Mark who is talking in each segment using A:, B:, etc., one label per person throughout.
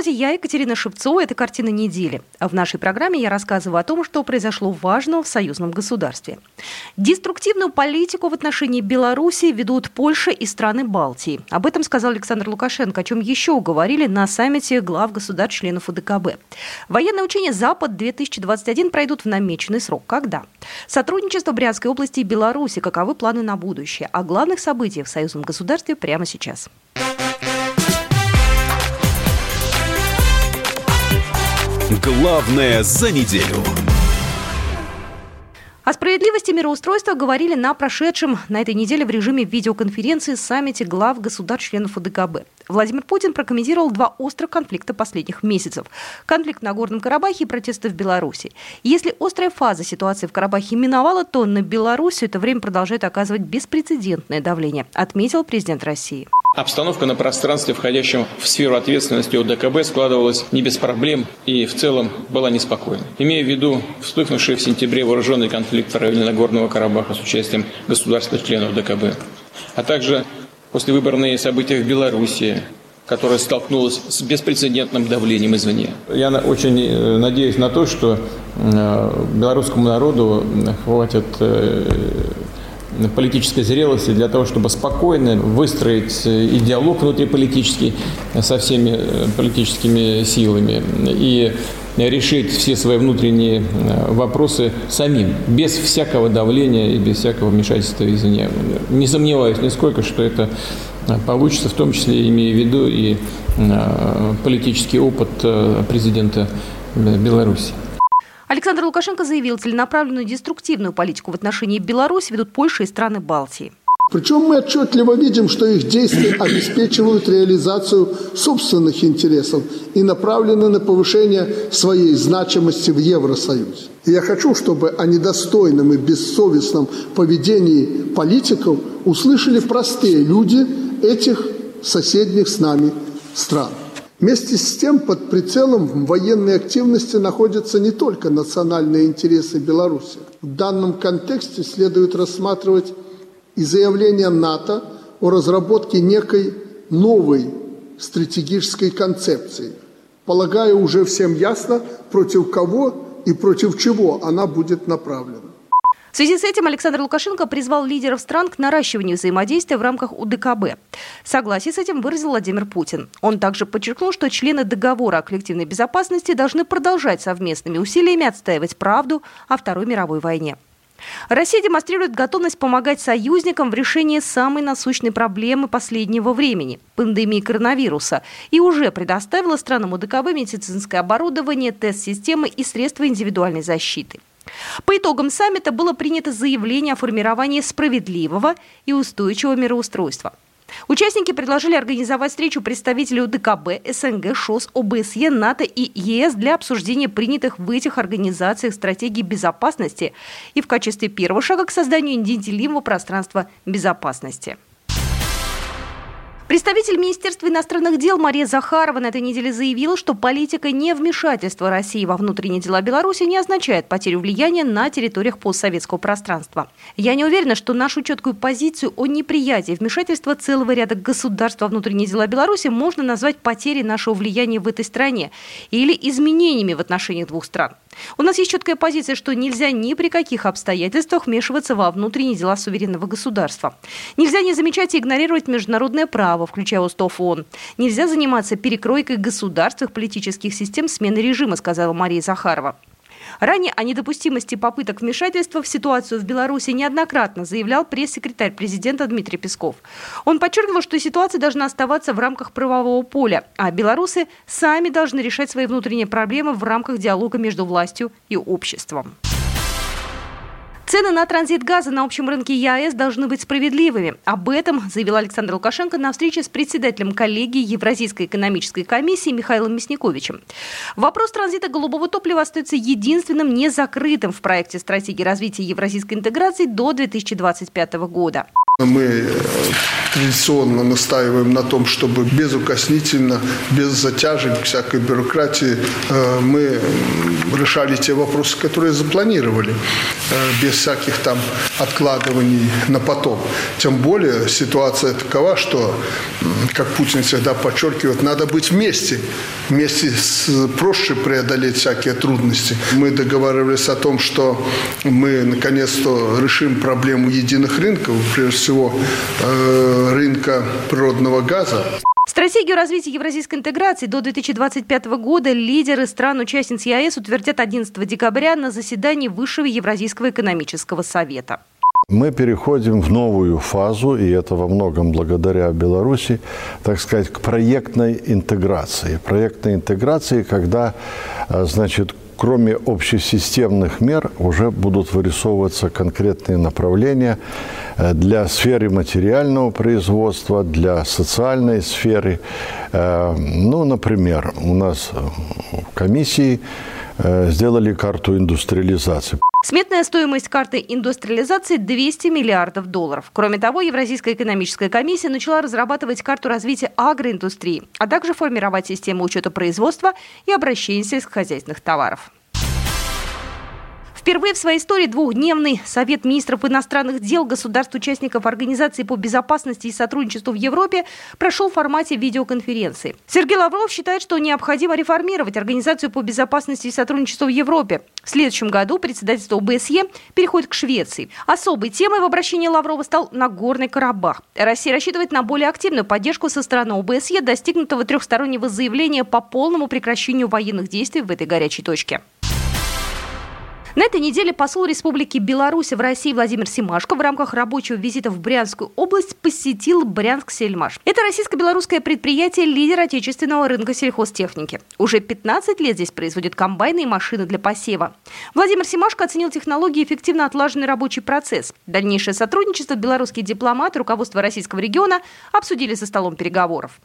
A: Здравствуйте, я Екатерина Шевцова. Это «Картина недели». В нашей программе я рассказываю о том, что произошло важного в союзном государстве. Деструктивную политику в отношении Беларуси ведут Польша и страны Балтии. Об этом сказал Александр Лукашенко, о чем еще говорили на саммите глав государств-членов УДКБ. Военные учения «Запад-2021» пройдут в намеченный срок. Когда? Сотрудничество Брянской области и Беларуси. Каковы планы на будущее? О главных событиях в союзном государстве прямо сейчас.
B: Главное за неделю.
A: О справедливости мироустройства говорили на прошедшем на этой неделе в режиме видеоконференции саммите глав государств-членов УДКБ. Владимир Путин прокомментировал два острых конфликта последних месяцев. Конфликт на Горном Карабахе и протесты в Беларуси. Если острая фаза ситуации в Карабахе миновала, то на Беларусь это время продолжает оказывать беспрецедентное давление, отметил президент России.
C: Обстановка на пространстве, входящем в сферу ответственности ОДКБ, складывалась не без проблем и в целом была неспокойна. Имея в виду вспыхнувший в сентябре вооруженный конфликт в районе Нагорного Карабаха с участием государственных-членов ДКБ, а также послевыборные события в Беларуси, которая столкнулась с беспрецедентным давлением извне. Я очень э, надеюсь на то, что э, белорусскому народу хватит э, политической зрелости для того, чтобы спокойно выстроить и диалог внутриполитический со всеми политическими силами и решить все свои внутренние вопросы самим, без всякого давления и без всякого вмешательства извне. Не сомневаюсь нисколько, что это получится, в том числе имея в виду и политический опыт президента Беларуси.
A: Александр Лукашенко заявил, целенаправленную деструктивную политику в отношении Беларуси ведут Польша и страны Балтии.
D: Причем мы отчетливо видим, что их действия обеспечивают реализацию собственных интересов и направлены на повышение своей значимости в Евросоюзе. И я хочу, чтобы о недостойном и бессовестном поведении политиков услышали простые люди этих соседних с нами стран. Вместе с тем под прицелом военной активности находятся не только национальные интересы Беларуси. В данном контексте следует рассматривать и заявление НАТО о разработке некой новой стратегической концепции. Полагаю, уже всем ясно, против кого и против чего она будет направлена.
A: В связи с этим Александр Лукашенко призвал лидеров стран к наращиванию взаимодействия в рамках УДКБ. Согласие с этим выразил Владимир Путин. Он также подчеркнул, что члены договора о коллективной безопасности должны продолжать совместными усилиями отстаивать правду о Второй мировой войне. Россия демонстрирует готовность помогать союзникам в решении самой насущной проблемы последнего времени – пандемии коронавируса, и уже предоставила странам УДКБ медицинское оборудование, тест-системы и средства индивидуальной защиты. По итогам саммита было принято заявление о формировании справедливого и устойчивого мироустройства. Участники предложили организовать встречу представителей УДКБ, СНГ, ШОС, ОБСЕ, НАТО и ЕС для обсуждения принятых в этих организациях стратегий безопасности и в качестве первого шага к созданию неделимого пространства безопасности. Представитель Министерства иностранных дел Мария Захарова на этой неделе заявила, что политика невмешательства России во внутренние дела Беларуси не означает потерю влияния на территориях постсоветского пространства. Я не уверена, что нашу четкую позицию о неприятии вмешательства целого ряда государств во внутренние дела Беларуси можно назвать потерей нашего влияния в этой стране или изменениями в отношениях двух стран. У нас есть четкая позиция, что нельзя ни при каких обстоятельствах вмешиваться во внутренние дела суверенного государства. Нельзя не замечать и игнорировать международное право, включая устав ООН. Нельзя заниматься перекройкой государств их политических систем смены режима, сказала Мария Захарова. Ранее о недопустимости попыток вмешательства в ситуацию в Беларуси неоднократно заявлял пресс-секретарь президента Дмитрий Песков. Он подчеркивал, что ситуация должна оставаться в рамках правового поля, а белорусы сами должны решать свои внутренние проблемы в рамках диалога между властью и обществом. Цены на транзит газа на общем рынке ЕАЭС должны быть справедливыми. Об этом заявил Александр Лукашенко на встрече с председателем коллегии Евразийской экономической комиссии Михаилом Мясниковичем. Вопрос транзита голубого топлива остается единственным незакрытым в проекте стратегии развития евразийской интеграции до 2025 года.
D: Мы э, традиционно настаиваем на том, чтобы безукоснительно, без затяжек, всякой бюрократии э, мы решали те вопросы, которые запланировали, э, без всяких там откладываний на потом. Тем более ситуация такова, что, как Путин всегда подчеркивает, надо быть вместе. Вместе с, проще преодолеть всякие трудности. Мы договаривались о том, что мы наконец-то решим проблему единых рынков, прежде всего э, рынка природного газа.
A: Стратегию развития евразийской интеграции до 2025 года лидеры стран-участниц ЕАЭС утвердят 11 декабря на заседании Высшего Евразийского экономического совета.
E: Мы переходим в новую фазу, и это во многом благодаря Беларуси, так сказать, к проектной интеграции. Проектной интеграции, когда, э, значит, кроме общесистемных мер уже будут вырисовываться конкретные направления для сферы материального производства, для социальной сферы. Э, ну, например, у нас в комиссии э, сделали карту индустриализации.
A: Сметная стоимость карты индустриализации 200 миллиардов долларов. Кроме того, Евразийская экономическая комиссия начала разрабатывать карту развития агроиндустрии, а также формировать систему учета производства и обращения сельскохозяйственных товаров. Впервые в своей истории двухдневный Совет министров иностранных дел государств-участников Организации по безопасности и сотрудничеству в Европе прошел в формате видеоконференции. Сергей Лавров считает, что необходимо реформировать Организацию по безопасности и сотрудничеству в Европе. В следующем году председательство ОБСЕ переходит к Швеции. Особой темой в обращении Лаврова стал Нагорный Карабах. Россия рассчитывает на более активную поддержку со стороны ОБСЕ, достигнутого трехстороннего заявления по полному прекращению военных действий в этой горячей точке. На этой неделе посол Республики Беларусь в России Владимир Симашко в рамках рабочего визита в Брянскую область посетил Брянск-Сельмаш. Это российско-белорусское предприятие, лидер отечественного рынка сельхозтехники. Уже 15 лет здесь производят комбайны и машины для посева. Владимир Симашко оценил технологии эффективно отлаженный рабочий процесс. Дальнейшее сотрудничество белорусские дипломаты, руководство российского региона обсудили за столом переговоров.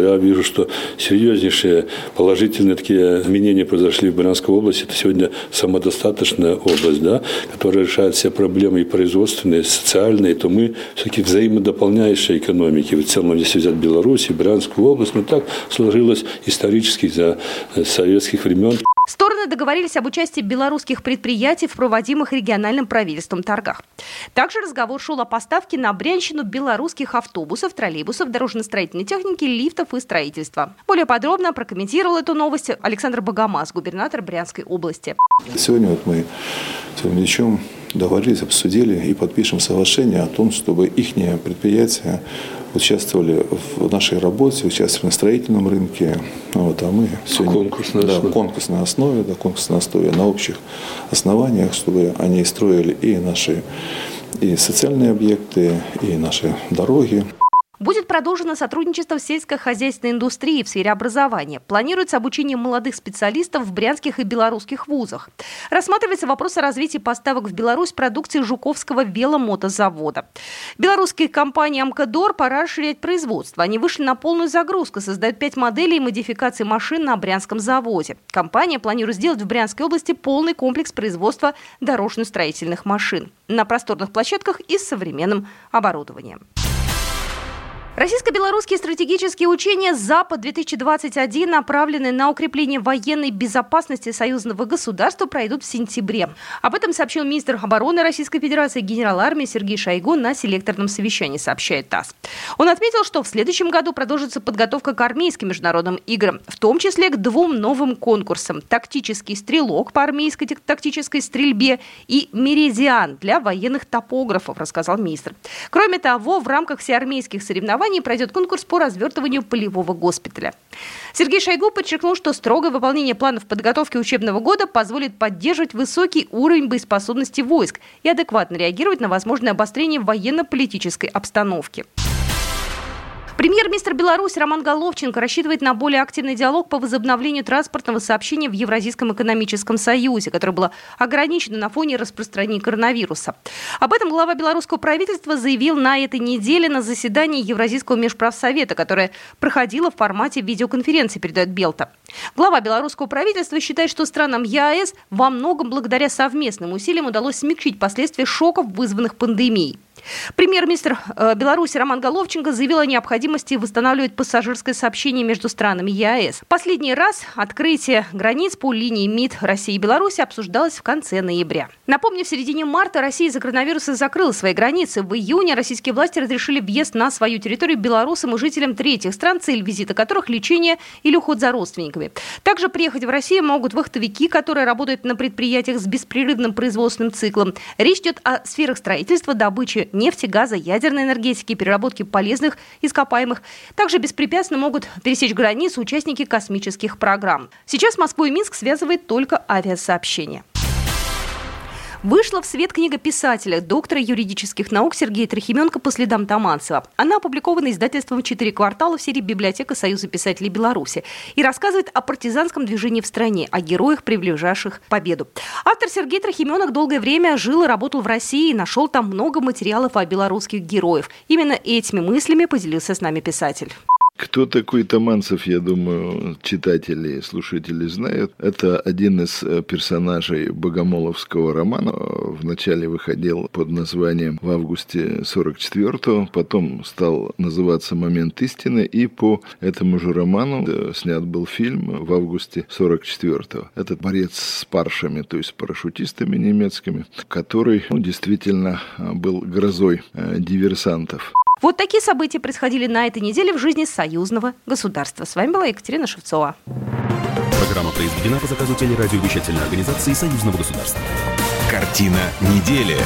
F: Я вижу, что серьезнейшие положительные такие изменения произошли в Брянской области. Это сегодня самодостаточная область, да, которая решает все проблемы и производственные, и социальные. То мы все-таки взаимодополняющие экономики. В целом, если взять Беларусь и Брянскую область, ну так сложилось исторически за советских времен.
A: Стороны договорились об участии белорусских предприятий в проводимых региональным правительством торгах. Также разговор шел о поставке на Брянщину белорусских автобусов, троллейбусов, дорожно-строительной техники, лифтов и строительства. Более подробно прокомментировал эту новость Александр Богомаз, губернатор Брянской области.
G: Сегодня вот мы сегодня вечером договорились, обсудили и подпишем соглашение о том, чтобы их предприятия участвовали в нашей работе, участвовали на строительном рынке. Вот, а мы сегодня конкурсной да, основе. конкурсной основе, да, конкурсной основе, на общих основаниях, чтобы они строили и наши и социальные объекты, и наши дороги.
A: Будет продолжено сотрудничество в сельскохозяйственной индустрии в сфере образования. Планируется обучение молодых специалистов в брянских и белорусских вузах. Рассматривается вопрос о развитии поставок в Беларусь продукции Жуковского веломотозавода. Белорусские компании «Амкадор» пора расширять производство. Они вышли на полную загрузку, создают пять моделей и модификаций машин на Брянском заводе. Компания планирует сделать в Брянской области полный комплекс производства дорожно-строительных машин на просторных площадках и с современным оборудованием. Российско-белорусские стратегические учения «Запад-2021», направленные на укрепление военной безопасности союзного государства, пройдут в сентябре. Об этом сообщил министр обороны Российской Федерации генерал армии Сергей Шойгу на селекторном совещании, сообщает ТАСС. Он отметил, что в следующем году продолжится подготовка к армейским международным играм, в том числе к двум новым конкурсам – «Тактический стрелок» по армейской тактической стрельбе и «Меридиан» для военных топографов, рассказал министр. Кроме того, в рамках всеармейских соревнований Германии пройдет конкурс по развертыванию полевого госпиталя. Сергей Шойгу подчеркнул, что строгое выполнение планов подготовки учебного года позволит поддерживать высокий уровень боеспособности войск и адекватно реагировать на возможное обострение военно-политической обстановки. Премьер-министр Беларуси Роман Головченко рассчитывает на более активный диалог по возобновлению транспортного сообщения в Евразийском экономическом союзе, которое было ограничено на фоне распространения коронавируса. Об этом глава белорусского правительства заявил на этой неделе на заседании Евразийского межправсовета, которое проходило в формате видеоконференции, передает Белта. Глава белорусского правительства считает, что странам ЕАЭС во многом благодаря совместным усилиям удалось смягчить последствия шоков, вызванных пандемией. Премьер-министр э, Беларуси Роман Головченко заявил о необходимости восстанавливать пассажирское сообщение между странами ЕАЭС. Последний раз открытие границ по линии МИД России и Беларуси обсуждалось в конце ноября. Напомню, в середине марта Россия из-за коронавируса закрыла свои границы. В июне российские власти разрешили въезд на свою территорию белорусам и жителям третьих стран, цель визита которых – лечение или уход за родственниками. Также приехать в Россию могут вахтовики, которые работают на предприятиях с беспрерывным производственным циклом. Речь идет о сферах строительства, добычи нефти, газа, ядерной энергетики, переработки полезных ископаемых. Также беспрепятственно могут пересечь границу участники космических программ. Сейчас Москву и Минск связывает только авиасообщение. Вышла в свет книга писателя, доктора юридических наук Сергея Трохименко «По следам Таманцева». Она опубликована издательством «Четыре квартала» в серии «Библиотека Союза писателей Беларуси» и рассказывает о партизанском движении в стране, о героях, приближавших победу. Автор Сергей Трохименок долгое время жил и работал в России и нашел там много материалов о белорусских героев. Именно этими мыслями поделился с нами писатель.
H: Кто такой Таманцев, я думаю, читатели и слушатели знают. Это один из э, персонажей богомоловского романа. Вначале выходил под названием в августе 44-го, потом стал называться «Момент истины», и по этому же роману э, снят был фильм в августе 44-го. Этот борец с паршами, то есть парашютистами немецкими, который ну, действительно э, был грозой диверсантов.
A: Вот такие события происходили на этой неделе в жизни союзного государства. С вами была Екатерина Шевцова.
B: Программа произведена по заказу телерадиовещательной организации союзного государства. Картина недели.